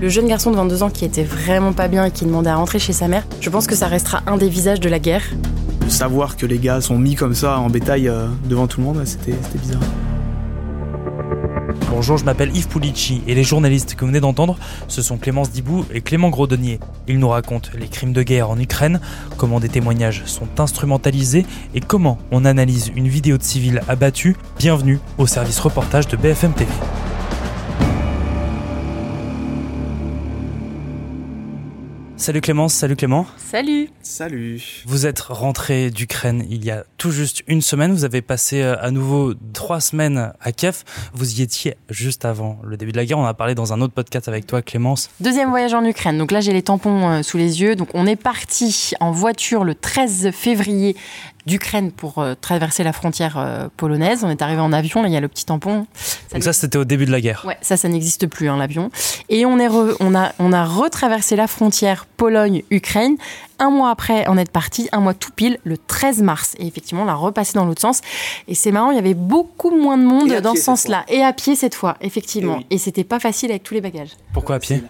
Le jeune garçon de 22 ans qui était vraiment pas bien et qui demandait à rentrer chez sa mère, je pense que ça restera un des visages de la guerre. Savoir que les gars sont mis comme ça en bétail euh, devant tout le monde, c'était c'était bizarre. Bonjour, je m'appelle Yves Pulici et les journalistes que vous venez d'entendre, ce sont Clémence Dibou et Clément Grodonnier. Ils nous racontent les crimes de guerre en Ukraine, comment des témoignages sont instrumentalisés et comment on analyse une vidéo de civils abattus. Bienvenue au service reportage de BFM TV. Salut Clémence, salut Clément. Salut Salut. Vous êtes rentré d'Ukraine il y a tout juste une semaine. Vous avez passé euh, à nouveau trois semaines à Kiev. Vous y étiez juste avant le début de la guerre. On a parlé dans un autre podcast avec toi, Clémence. Deuxième voyage en Ukraine. Donc là, j'ai les tampons euh, sous les yeux. Donc on est parti en voiture le 13 février d'Ukraine pour euh, traverser la frontière euh, polonaise. On est arrivé en avion. Là, il y a le petit tampon. Donc ça, c'était au début de la guerre. Ouais, ça, ça n'existe plus, hein, l'avion. Et on, est re- on, a, on a retraversé la frontière Pologne-Ukraine. Un mois après en être parti, un mois tout pile, le 13 mars. Et effectivement, on a repassé dans l'autre sens. Et c'est marrant, il y avait beaucoup moins de monde Et dans pied ce sens-là. Et à pied cette fois, effectivement. Eh oui. Et c'était pas facile avec tous les bagages. Pourquoi à pied?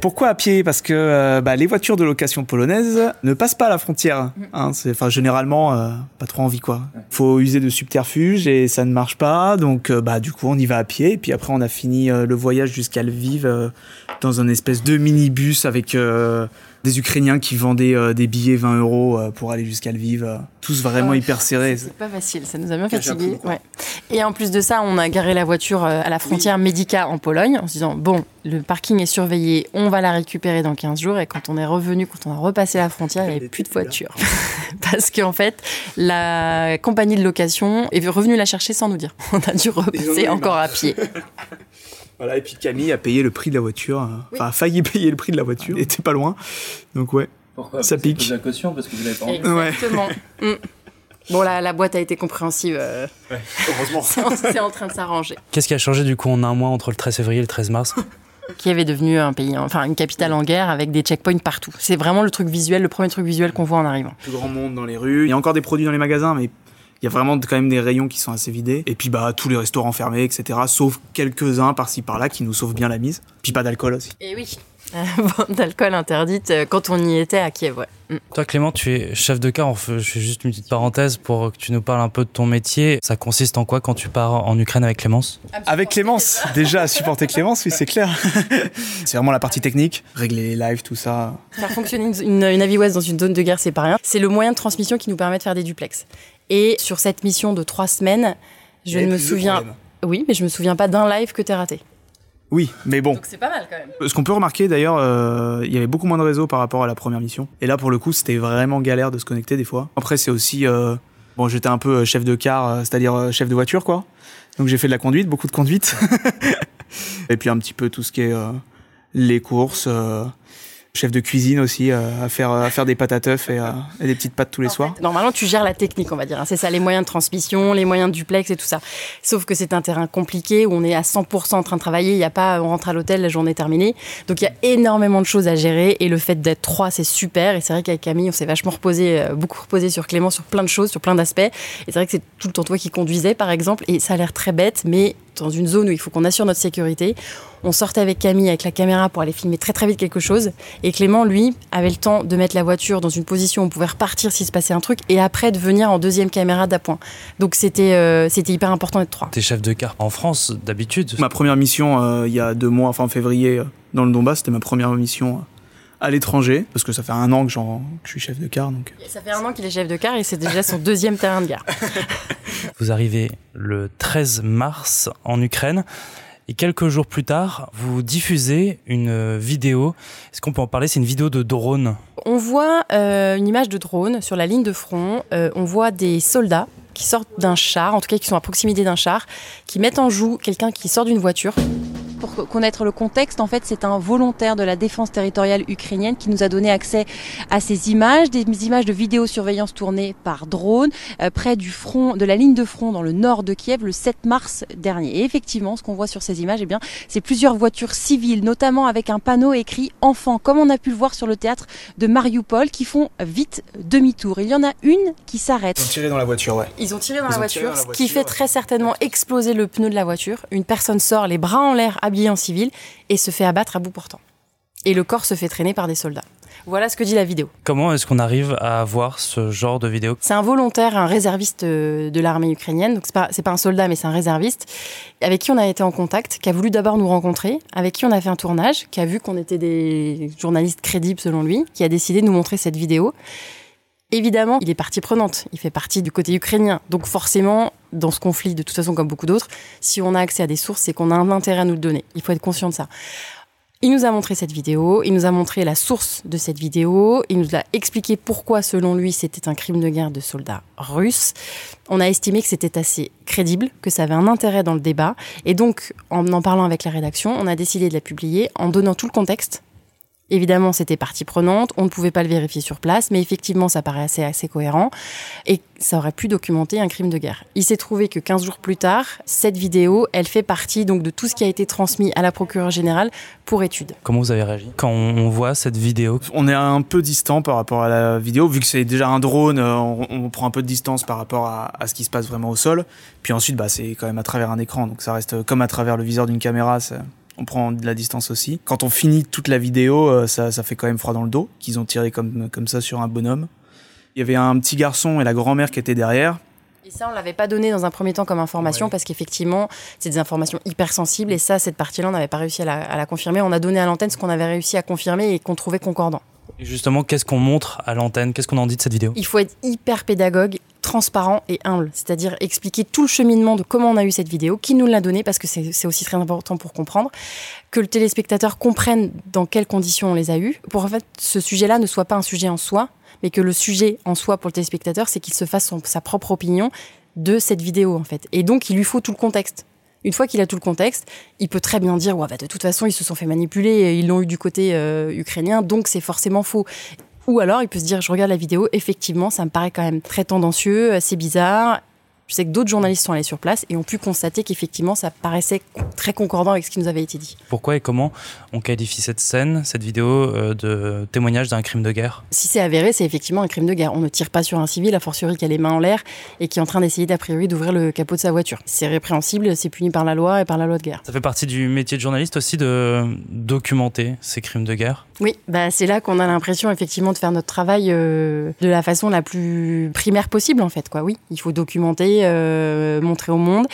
Pourquoi à pied? Parce que euh, bah, les voitures de location polonaises ne passent pas la frontière. Hein, c'est, enfin, généralement, euh, pas trop envie quoi. Faut user de subterfuges et ça ne marche pas. Donc, euh, bah, du coup, on y va à pied. Et puis après, on a fini le voyage jusqu'à Lviv dans un espèce de minibus avec des Ukrainiens qui vendaient euh, des billets 20 euros euh, pour aller jusqu'à Lviv. euh, tous vraiment Ouais. hyper serrés. C'est pas facile, ça nous a bien fatigués. Ouais. Et en plus de ça, on a garé la voiture à la frontière Medica en Pologne en se disant bon, le parking est surveillé, on va la récupérer dans 15 jours. Et quand on est revenu, quand on a repassé la frontière, il n'y avait plus de voiture. Parce qu'en fait, la compagnie de location est revenue la chercher sans nous dire. On a dû repasser encore à pied. Voilà, et puis Camille a payé le prix de la voiture. euh, Enfin, a failli payer le prix de la voiture. Il était pas loin. Donc, ouais. Pourquoi Ça Parce pique. la caution parce que vous l'avez pas. Ouais. Exactement. Mm. Bon, la, la boîte a été compréhensive. euh, Heureusement. c'est en- en train de s'arranger. Qu'est-ce qui a changé du coup en un mois entre le 13 février et le 13 mars? Kiev est devenu un pays, enfin une capitale en guerre avec des checkpoints partout. C'est vraiment le truc visuel, le premier truc visuel qu'on voit en arrivant. plus grand monde dans les rues. Il y a encore des produits dans les magasins, mais il y a vraiment quand même des rayons qui sont assez vidés. Et puis bah tous les restaurants fermés, etc. Sauf quelques-uns par-ci par-là qui nous sauvent bien la mise. Puis pas d'alcool aussi. Et oui. Vente d'alcool interdite euh, quand on y était à Kiev, ouais. Mm. Toi Clément, tu es chef de car. Je fais juste une petite parenthèse pour que tu nous parles un peu de ton métier. Ça consiste en quoi quand tu pars en Ukraine avec Clémence? Avec Clémence, déjà à supporter Clémence, oui c'est clair. c'est vraiment la partie technique, régler les lives, tout ça. Faire fonctionner une, une, AVIWES dans une zone de guerre, c'est pas rien. C'est le moyen de transmission qui nous permet de faire des duplex. Et sur cette mission de trois semaines, je ne me souviens. Oui, mais je me souviens pas d'un live que t'as raté. Oui, mais bon. c'est pas mal quand même. Ce qu'on peut remarquer d'ailleurs, euh, il y avait beaucoup moins de réseau par rapport à la première mission. Et là, pour le coup, c'était vraiment galère de se connecter des fois. Après, c'est aussi. euh, bon, j'étais un peu euh, chef de car, c'est-à-dire chef de voiture, quoi. Donc j'ai fait de la conduite, beaucoup de conduite. Et puis un petit peu tout ce qui est euh, les courses. Chef de cuisine aussi, euh, à, faire, à faire des pâtes à teuf et, euh, et des petites pâtes tous les En soirs. fait, normalement, tu gères la technique, on va dire. hein. C'est ça, les moyens de transmission, les moyens de duplex et tout ça. Sauf que c'est un terrain compliqué où on est à 100% en train de travailler. Il y a pas, on rentre à l'hôtel, la journée est terminée. Donc il y a énormément de choses à gérer et le fait d'être trois, c'est super. Et c'est vrai qu'avec Camille, on s'est vachement reposé, euh, beaucoup reposé sur Clément, sur plein de choses, sur plein d'aspects. Et c'est vrai que c'est tout le temps toi qui conduisais, par exemple. Et ça a l'air très bête, mais dans une zone où il faut qu'on assure notre sécurité, on sortait avec Camille avec la caméra pour aller filmer très très vite quelque chose. Et Clément, lui, avait le temps de mettre la voiture dans une position où on pouvait repartir s'il se passait un truc et après de venir en deuxième caméra d'appoint. Donc c'était euh, c'était hyper important d'être trois. T'es chef de car en France d'habitude. Ma première mission, euh, il y a deux mois, enfin en février, euh, dans le Donbass, c'était ma première mission euh, à l'étranger. Parce que ça fait un an que, j'en- que je suis chef de car. Donc... Ça fait un an qu'il est chef de car et c'est déjà son deuxième terrain de guerre. Vous arrivez le 13 mars en Ukraine. Et quelques jours plus tard, vous diffusez une vidéo. Est-ce qu'on peut en parler? C'est une vidéo de drone. On voit euh, une image de drone sur la ligne de front. Euh, on voit des soldats qui sortent d'un char, en tout cas qui sont à proximité d'un char, qui mettent en joue quelqu'un qui sort d'une voiture. Pour connaître le contexte, en fait, c'est un volontaire de la défense territoriale ukrainienne qui nous a donné accès à ces images, des images de vidéosurveillance tournées par drone euh, près du front, de la ligne de front dans le nord de Kiev le 7 mars dernier. Et effectivement, ce qu'on voit sur ces images, eh bien, c'est plusieurs voitures civiles, notamment avec un panneau écrit enfants, comme on a pu le voir sur le théâtre de Mariupol, qui font vite demi-tour. Il y en a une qui s'arrête. Ils ont tiré dans la voiture, ouais. Ils ont tiré dans Ils la ont tiré voiture, dans la ce qui fait très certainement exploser le pneu de la voiture. Une personne sort, les bras en l'air, habillée habillé en civil et se fait abattre à bout portant. Et le corps se fait traîner par des soldats. Voilà ce que dit la vidéo. Comment est-ce qu'on arrive à voir ce genre de vidéo? C'est un volontaire, un réserviste euh, de l'armée ukrainienne. Donc c'est pas c'est pas un soldat, mais c'est un réserviste avec qui on a été en contact, qui a voulu d'abord nous rencontrer, avec qui on a fait un tournage, qui a vu qu'on était des journalistes crédibles selon lui, qui a décidé de nous montrer cette vidéo. Évidemment, il est partie prenante. Il fait partie du côté ukrainien. Donc forcément, dans ce conflit, de toute façon comme beaucoup d'autres, si on a accès à des sources, c'est qu'on a un intérêt à nous le donner. Il faut être conscient de ça. Il nous a montré cette vidéo, il nous a montré la source de cette vidéo, il nous a expliqué pourquoi, selon lui, c'était un crime de guerre de soldats russes. On a estimé que c'était assez crédible, que ça avait un intérêt dans le débat, et donc, en en parlant avec la rédaction, on a décidé de la publier en donnant tout le contexte Évidemment, c'était partie prenante, on ne pouvait pas le vérifier sur place, mais effectivement, ça paraissait assez cohérent et ça aurait pu documenter un crime de guerre. Il s'est trouvé que 15 jours plus tard, cette vidéo, elle fait partie donc de tout ce qui a été transmis à la procureure générale pour étude. Comment vous avez réagi quand on voit cette vidéo? On est un peu distant par rapport à la vidéo, vu que c'est déjà un drone, on, on prend un peu de distance par rapport à, à ce qui se passe vraiment au sol. Puis ensuite, bah, c'est quand même à travers un écran, donc ça reste comme à travers le viseur d'une caméra. ça- on prend de la distance aussi. Quand on finit toute la vidéo, euh, ça, ça fait quand même froid dans le dos, qu'ils ont tiré comme, comme ça sur un bonhomme. Il y avait un petit garçon et la grand-mère qui étaient derrière. Et ça, on l'avait pas donné dans un premier temps comme information Ouais. parce qu'effectivement, c'est des informations hyper sensibles et ça, cette partie-là, on n'avait pas réussi à la, à la confirmer. On a donné à l'antenne ce qu'on avait réussi à confirmer et qu'on trouvait concordant. Et justement, qu'est-ce qu'on montre à l'antenne? Qu'est-ce qu'on en dit de cette vidéo? Il faut être hyper pédagogue, transparent et humble, c'est-à-dire expliquer tout le cheminement de comment on a eu cette vidéo, qui nous l'a donnée, parce que c'est aussi très important pour comprendre, que le téléspectateur comprenne dans quelles conditions on les a eues, pour en fait ce sujet-là ne soit pas un sujet en soi, mais que le sujet en soi pour le téléspectateur, c'est qu'il se fasse son- sa propre opinion de cette vidéo en fait. Et donc il lui faut tout le contexte. Une fois qu'il a tout le contexte, il peut très bien dire ouais, bah, de toute façon ils se sont fait manipuler, ils l'ont eu du côté euh, ukrainien, donc c'est forcément faux. Ou alors il peut se dire je regarde la vidéo, effectivement ça me paraît quand même très tendancieux, assez bizarre. Je sais que d'autres journalistes sont allés sur place et ont pu constater qu'effectivement ça paraissait très concordant avec ce qui nous avait été dit. Pourquoi et comment on qualifie cette scène, cette vidéo euh, de témoignage d'un crime de guerre? Si c'est avéré, c'est effectivement un crime de guerre. On ne tire pas sur un civil, a fortiori qui a les mains en l'air et qui est en train d'essayer d'a priori d'ouvrir le capot de sa voiture. C'est répréhensible, c'est puni par la loi et par la loi de guerre. Ça fait partie du métier de journaliste aussi de documenter ces crimes de guerre? Oui, bah c'est là qu'on a l'impression effectivement de faire notre travail euh, de la façon la plus primaire possible en fait. Quoi. Oui, il faut documenter, euh, montrer au monde.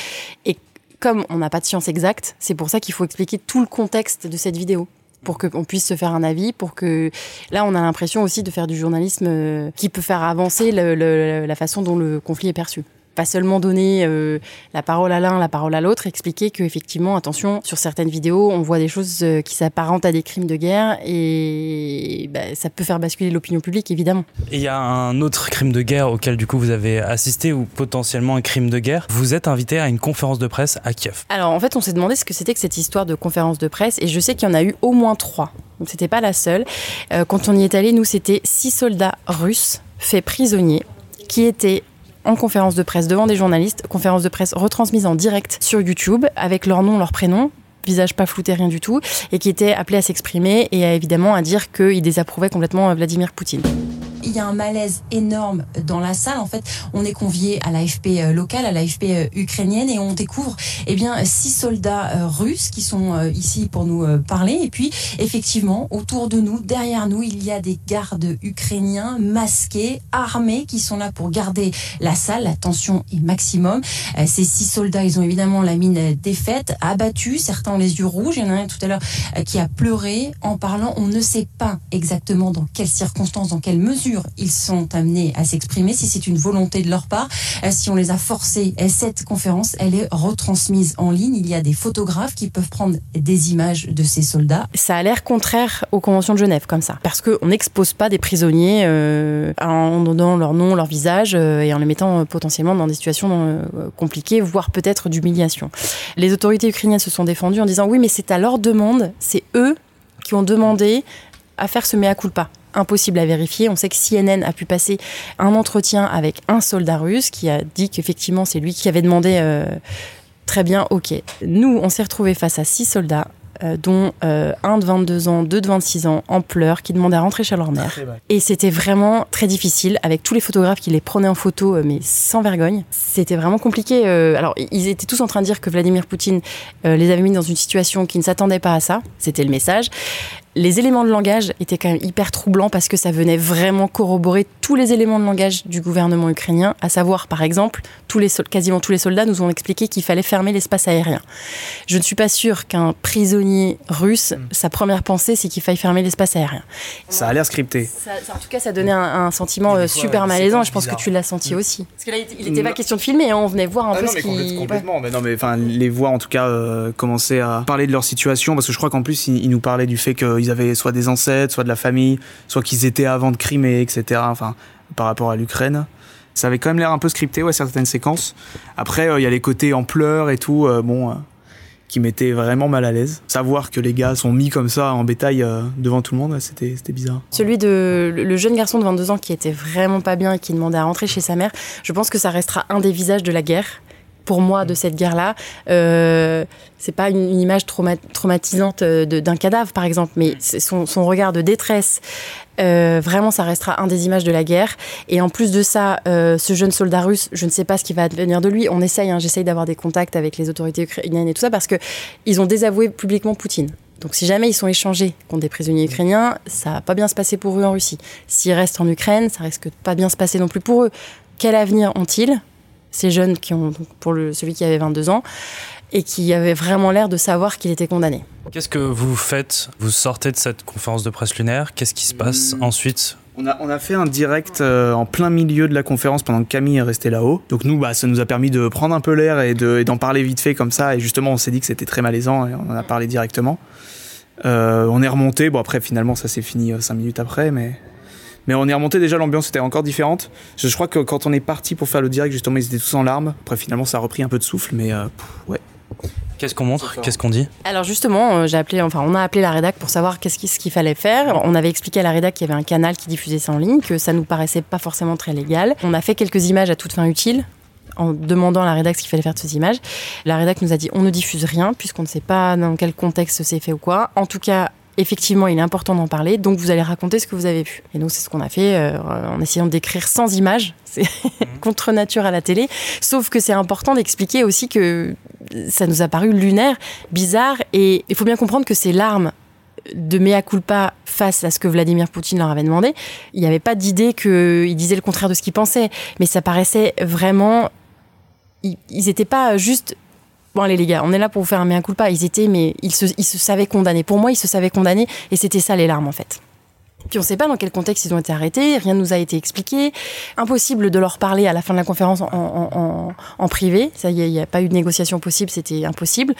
Et comme on n'a pas de science exacte, c'est pour ça qu'il faut expliquer tout le contexte de cette vidéo pour qu'on puisse se faire un avis, pour que là on a l'impression aussi de faire du journalisme euh, qui peut faire avancer la façon dont le conflit est perçu. Pas seulement donner euh, la parole à l'un, la parole à l'autre, expliquer que effectivement, attention, sur certaines vidéos, on voit des choses euh, qui s'apparentent à des crimes de guerre et bah, ça peut faire basculer l'opinion publique, évidemment. Et il y a un autre crime de guerre auquel du coup vous avez assisté ou potentiellement un crime de guerre. Vous êtes invité à une conférence de presse à Kiev. Alors en fait, on s'est demandé ce que c'était que cette histoire de conférence de presse et je sais qu'il y en a eu au moins trois. Donc c'était pas la seule. Euh, quand on y est allé, nous c'était six soldats russes faits prisonniers qui étaient en conférence de presse devant des journalistes, conférence de presse retransmise en direct sur YouTube avec leur nom, leur prénom visage pas flouté, rien du tout, et qui étaient appelés à s'exprimer et à, évidemment à dire qu'ils désapprouvaient complètement euh, Vladimir Poutine. Il y a un malaise énorme dans la salle. En fait, on est convié à l'AFP euh, locale, à l'AFP euh, ukrainienne, et on découvre eh bien six soldats euh, russes qui sont ici pour nous parler. Et puis, effectivement, autour de nous, derrière nous, il y a des gardes ukrainiens masqués, armés, qui sont là pour garder la salle. La tension est maximum. Ces six soldats, ils ont évidemment la mine défaite, abattus. Certains ont les yeux rouges. Il y en a un tout à l'heure qui a pleuré en parlant. On ne sait pas exactement dans quelles circonstances, dans quelles ils sont amenés à s'exprimer, si c'est une volonté de leur part, euh, si on les a forcés. Et cette conférence, elle est retransmise en ligne. Il y a des photographes qui peuvent prendre des images de ces soldats. Ça a l'air contraire aux conventions de Genève, comme ça. Parce qu'on n'expose pas des prisonniers euh, en donnant leur nom, leur visage euh, et en les mettant euh, potentiellement dans des situations euh, compliquées, voire peut-être d'humiliation. Les autorités ukrainiennes se sont défendues en disant oui, mais c'est à leur demande, c'est eux qui ont demandé à faire ce mea culpa. Impossible à vérifier. On sait que CNN a pu passer un entretien avec un soldat russe qui a dit qu'effectivement c'est lui qui avait demandé euh, très bien, ok. Nous, on s'est retrouvés face à six soldats euh, dont euh, un de 22 ans, deux de 26 ans, en pleurs, qui demandaient à rentrer chez leur mère. Et c'était vraiment très difficile, avec tous les photographes qui les prenaient en photo, euh, mais sans vergogne. C'était vraiment compliqué. alors, ils étaient tous en train de dire que Vladimir Poutine les avait mis dans une situation qui ne s'attendait pas à ça. C'était le message. Les éléments de langage étaient quand même hyper troublants parce que ça venait vraiment corroborer tous les éléments de langage du gouvernement ukrainien, à savoir, par exemple, tous les sol- quasiment tous les soldats nous ont expliqué qu'il fallait fermer l'espace aérien. Je ne suis pas sûre qu'un prisonnier russe, sa première pensée, c'est qu'il faille fermer l'espace aérien. Ça a l'air scripté. Ça- ça- en tout cas, ça donnait un, un sentiment euh, fois, super des malaisant. Je pense que tu l'as senti Mm. aussi. Parce que là, il n'était pas Non. question de filmer, hein, on venait voir un Ah peu non, ce qui. complète- complètement. Mais non, mais enfin, les voir en tout cas euh, commencer à parler de leur situation, parce que je crois qu'en plus ils, ils nous parlaient du fait qu'ils avaient soit des ancêtres, soit de la famille, soit qu'ils étaient avant de Crimée, etc. Enfin, par rapport à l'Ukraine. Ça avait quand même l'air un peu scripté, ouais, certaines séquences. Après, euh, il y a les côtés en pleurs et tout, euh, bon, euh, qui m'étaient vraiment mal à l'aise. Savoir que les gars sont mis comme ça en bétail devant tout le monde, c'était c'était bizarre. Celui de le jeune garçon de 22 ans qui était vraiment pas bien et qui demandait à rentrer chez sa mère, je pense que ça restera un des visages de la guerre. Pour moi, de cette guerre-là, euh, c'est pas une, une image trauma- traumatisante euh, d'un cadavre, par exemple, mais c'est son, son regard de détresse. Euh, vraiment, ça restera un des images de la guerre. Et en plus de ça, euh, ce jeune soldat russe, je ne sais pas ce qui va advenir de lui. On essaye, hein, j'essaye d'avoir des contacts avec les autorités ukrainiennes et tout ça parce que ils ont désavoué publiquement Poutine. Donc si jamais ils sont échangés contre des prisonniers ukrainiens, ça va pas bien se passer pour eux en Russie. S'ils restent en Ukraine, ça risque de pas bien se passer non plus pour eux. Quel avenir ont-ils? Ces jeunes qui ont, donc, pour le, celui qui avait 22 ans, et qui avaient vraiment l'air de savoir qu'il était condamné. Qu'est-ce que vous faites? Vous sortez de cette conférence de presse lunaire. Qu'est-ce qui se passe Mm. ensuite? On a, on a fait un direct euh, en plein milieu de la conférence pendant que Camille est restée là-haut. Donc nous, bah, ça nous a permis de prendre un peu l'air et de- et d'en parler vite fait comme ça. Et justement, on s'est dit que c'était très malaisant et on en a parlé directement. Euh, on est remonté. Bon après, finalement, ça s'est fini euh, cinq minutes après, mais mais on est remonté. Déjà, l'ambiance était encore différente. Je, je crois que quand on est parti pour faire le direct, justement, ils étaient tous en larmes. Après, finalement, ça a repris un peu de souffle, mais euh, pff, ouais. Qu'est-ce qu'on montre? Qu'est-ce qu'on dit? Alors justement, euh, j'ai appelé, enfin, on a appelé la rédac pour savoir qu'est-ce qui- ce qu'il fallait faire. On avait expliqué à la rédac qu'il y avait un canal qui diffusait ça en ligne, que ça nous paraissait pas forcément très légal. On a fait quelques images à toute fin utile en demandant à la rédac ce qu'il fallait faire de ces images. La rédac nous a dit on ne diffuse rien puisqu'on ne sait pas dans quel contexte c'est fait ou quoi. En tout cas, effectivement, il est important d'en parler, donc vous allez raconter ce que vous avez vu. Et donc c'est ce qu'on a fait euh, en essayant d'écrire sans images. C'est contre nature à la télé. Sauf que c'est important d'expliquer aussi que ça nous a paru lunaire, bizarre, et il faut bien comprendre que ces larmes de mea culpa face à ce que Vladimir Poutine leur avait demandé, il n'y avait pas d'idée qu'ils disaient le contraire de ce qu'ils pensaient, mais ça paraissait vraiment... Ils n'étaient pas juste... Bon allez les gars, on est là pour vous faire un mea culpa. Ils étaient, mais ils se, ils se savaient condamnés. Pour moi, ils se savaient condamnés, et c'était ça les larmes en fait. Puis on ne sait pas dans quel contexte ils ont été arrêtés, rien ne nous a été expliqué. Impossible de leur parler à la fin de la conférence en, en- en- en privé. Ça y est, il n'y a pas eu de négociation possible, c'était impossible.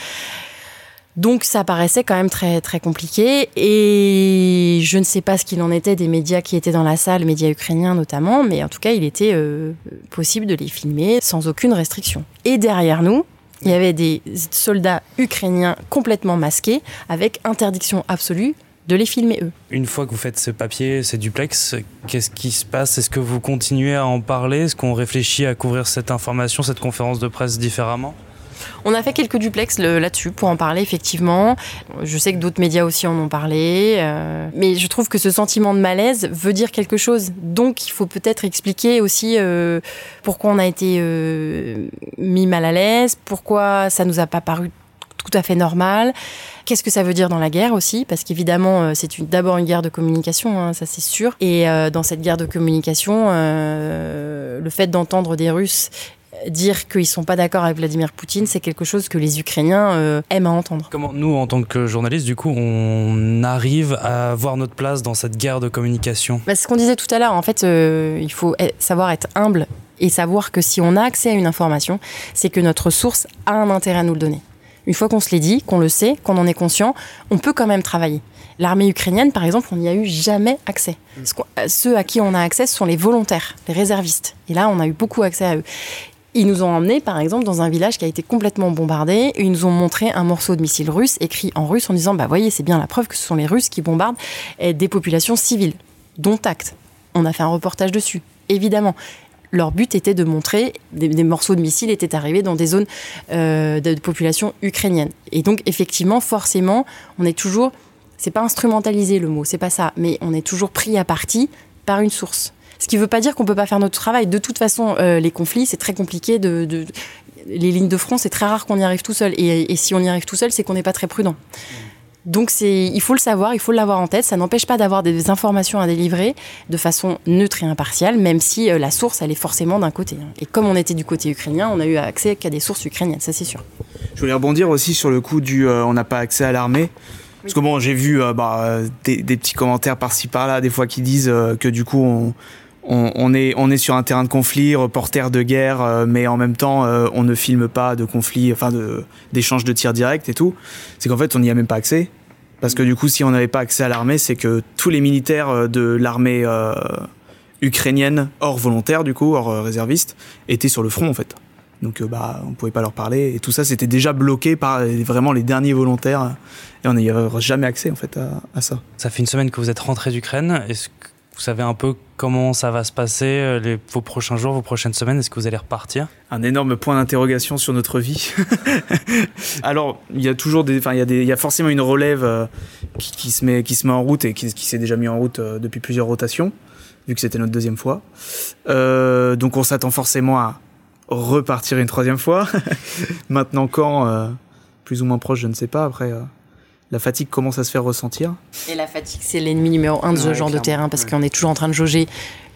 Donc ça paraissait quand même très très compliqué et je ne sais pas ce qu'il en était des médias qui étaient dans la salle, médias ukrainiens notamment, mais en tout cas il était euh, possible de les filmer sans aucune restriction. Et derrière nous, il y avait des soldats ukrainiens complètement masqués avec interdiction absolue de les filmer eux. Une fois que vous faites ce papier, ces duplex, qu'est-ce qui se passe? Est-ce que vous continuez à en parler? Est-ce qu'on réfléchit à couvrir cette information, cette conférence de presse différemment? On a fait quelques duplex le- là-dessus pour en parler, effectivement. Je sais que d'autres médias aussi en ont parlé. euh, mais je trouve que ce sentiment de malaise veut dire quelque chose. Donc, il faut peut-être expliquer aussi euh, pourquoi on a été euh, mis mal à l'aise, pourquoi ça nous a pas paru tout à fait normal. Qu'est-ce que ça veut dire dans la guerre aussi? Parce qu'évidemment, c'est d'abord une guerre de communication, hein, ça c'est sûr. Et dans cette guerre de communication, le fait d'entendre des Russes dire qu'ils sont pas d'accord avec Vladimir Poutine, c'est quelque chose que les Ukrainiens euh, aiment à entendre. Comment nous, en tant que journalistes, du coup, on arrive à voir notre place dans cette guerre de communication? Bah, c'est ce qu'on disait tout à l'heure. En fait, euh, il faut savoir être humble et savoir que si on a accès à une information, c'est que notre source a un intérêt à nous le donner. Une fois qu'on se l'est dit, qu'on le sait, qu'on en est conscient, on peut quand même travailler. L'armée ukrainienne, par exemple, on n'y a eu jamais accès. Euh, Ceux à qui on a accès, ce sont les volontaires, les réservistes. Et là, on a eu beaucoup accès à eux. Ils nous ont emmenés, par exemple, dans un village qui a été complètement bombardé. Ils nous ont montré un morceau de missile russe écrit en russe en disant Bah, voyez, c'est bien la preuve que ce sont les Russes qui bombardent des populations civiles, dont acte. On a fait un reportage dessus, évidemment. leur but était de montrer des, des morceaux de missiles étaient arrivés dans des zones euh, de, de population ukrainienne. Et donc effectivement, forcément, on est toujours, c'est pas instrumentaliser le mot, c'est pas ça, mais on est toujours pris à partie par une source. Ce qui ne veut pas dire qu'on peut pas faire notre travail. De toute façon, euh, les conflits, c'est très compliqué. De, de- les lignes de front, c'est très rare qu'on y arrive tout seul. Et, et si on y arrive tout seul, c'est qu'on n'est pas très prudent. Donc c'est, il faut le savoir, il faut l'avoir en tête. Ça n'empêche pas d'avoir des informations à délivrer de façon neutre et impartiale, même si euh, la source, elle est forcément d'un côté. hein. Et comme on était du côté ukrainien, on a eu accès qu'à des sources ukrainiennes, ça c'est sûr. Je voulais rebondir aussi sur le coup du euh, on n'a pas accès à l'armée. Parce que bon, j'ai vu euh, bah, des, des petits commentaires par-ci par-là, des fois qui disent euh, que du coup on, on, on est, on est sur un terrain de conflit, reporter de guerre, euh, mais en même temps euh, on ne filme pas de conflit, enfin de- d'échanges de, tirs directs et tout. C'est qu'en fait on n'y a même pas accès. Parce que du coup, si on n'avait pas accès à l'armée, c'est que tous les militaires euh, de l'armée euh, ukrainienne, hors volontaire du coup, hors réserviste, étaient sur le front en fait. Donc bah, on pouvait pas leur parler et tout ça c'était déjà bloqué par vraiment les derniers volontaires et on n'y avait jamais accès en fait à, à ça. Ça fait une semaine que vous êtes rentré d'Ukraine. Est-ce vous savez un peu comment ça va se passer euh, les, vos prochains jours, vos prochaines semaines? Est-ce que vous allez repartir? Un énorme point d'interrogation sur notre vie. Alors il y a toujours des, enfin il y a des, il y a forcément une relève euh, qui, qui se met qui se met en route et qui, qui s'est déjà mis en route euh, depuis plusieurs rotations vu que c'était notre deuxième fois. Euh, donc on s'attend forcément à repartir une troisième fois. Maintenant quand plus ou moins proche je ne sais pas après. La fatigue commence à se faire ressentir? Et la fatigue, c'est l'ennemi numéro un de ce Ouais, genre de terrain parce ouais. qu'on est toujours en train de jauger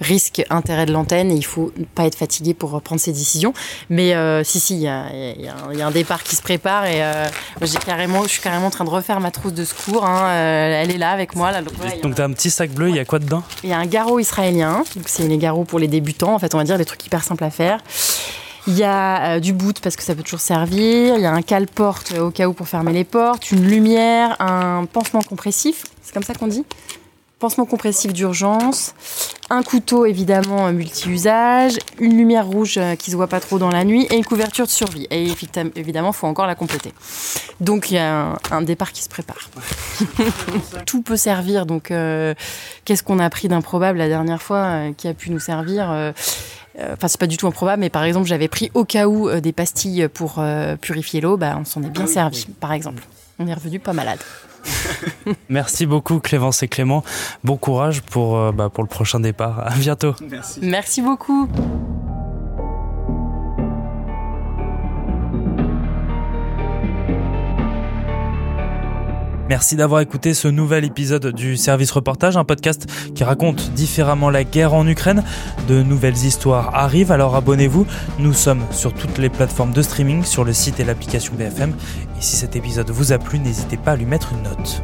risque, intérêt de l'antenne et il faut pas être fatigué pour prendre ses décisions. Mais euh, si, si, il y a, y un- il y a un départ qui se prépare et euh, j'ai carrément, je suis carrément en train de refaire ma trousse de secours. hein. Euh, elle est là avec moi. Là, donc, Donc un- t'as un petit sac bleu, il y a quoi dedans? Il y a un garrot israélien, donc c'est les garrots pour les débutants, en fait, on va dire des trucs hyper simples à faire. Il y a euh, du boot parce que ça peut toujours servir. Il y a un cale-porte euh, au cas où pour fermer les portes, une lumière, un pansement compressif, c'est comme ça qu'on dit? Pansement compressif d'urgence, un couteau évidemment euh, multi-usage, une lumière rouge qui se voit pas trop dans la nuit et une couverture de survie. Et évi- évidemment, faut encore la compléter. Donc il y a un, départ qui se prépare. Tout peut servir. Donc qu'est-ce qu'on a pris d'improbable la dernière fois qui a pu nous servir Enfin, c'est pas du tout improbable, mais par exemple, j'avais pris au cas où euh, des pastilles pour euh, purifier l'eau. Bah, on s'en est bien servi, par exemple. On est revenu pas malade. Merci beaucoup Clémence et Clément. Bon courage pour, euh, bah, pour le prochain départ. À bientôt. Merci. Merci beaucoup. Merci d'avoir écouté ce nouvel épisode du Service Reportage, un podcast qui raconte différemment la guerre en Ukraine. De nouvelles histoires arrivent, alors abonnez-vous. Nous sommes sur toutes les plateformes de streaming, sur le site et l'application BFM. Et si cet épisode vous a plu, n'hésitez pas à lui mettre une note.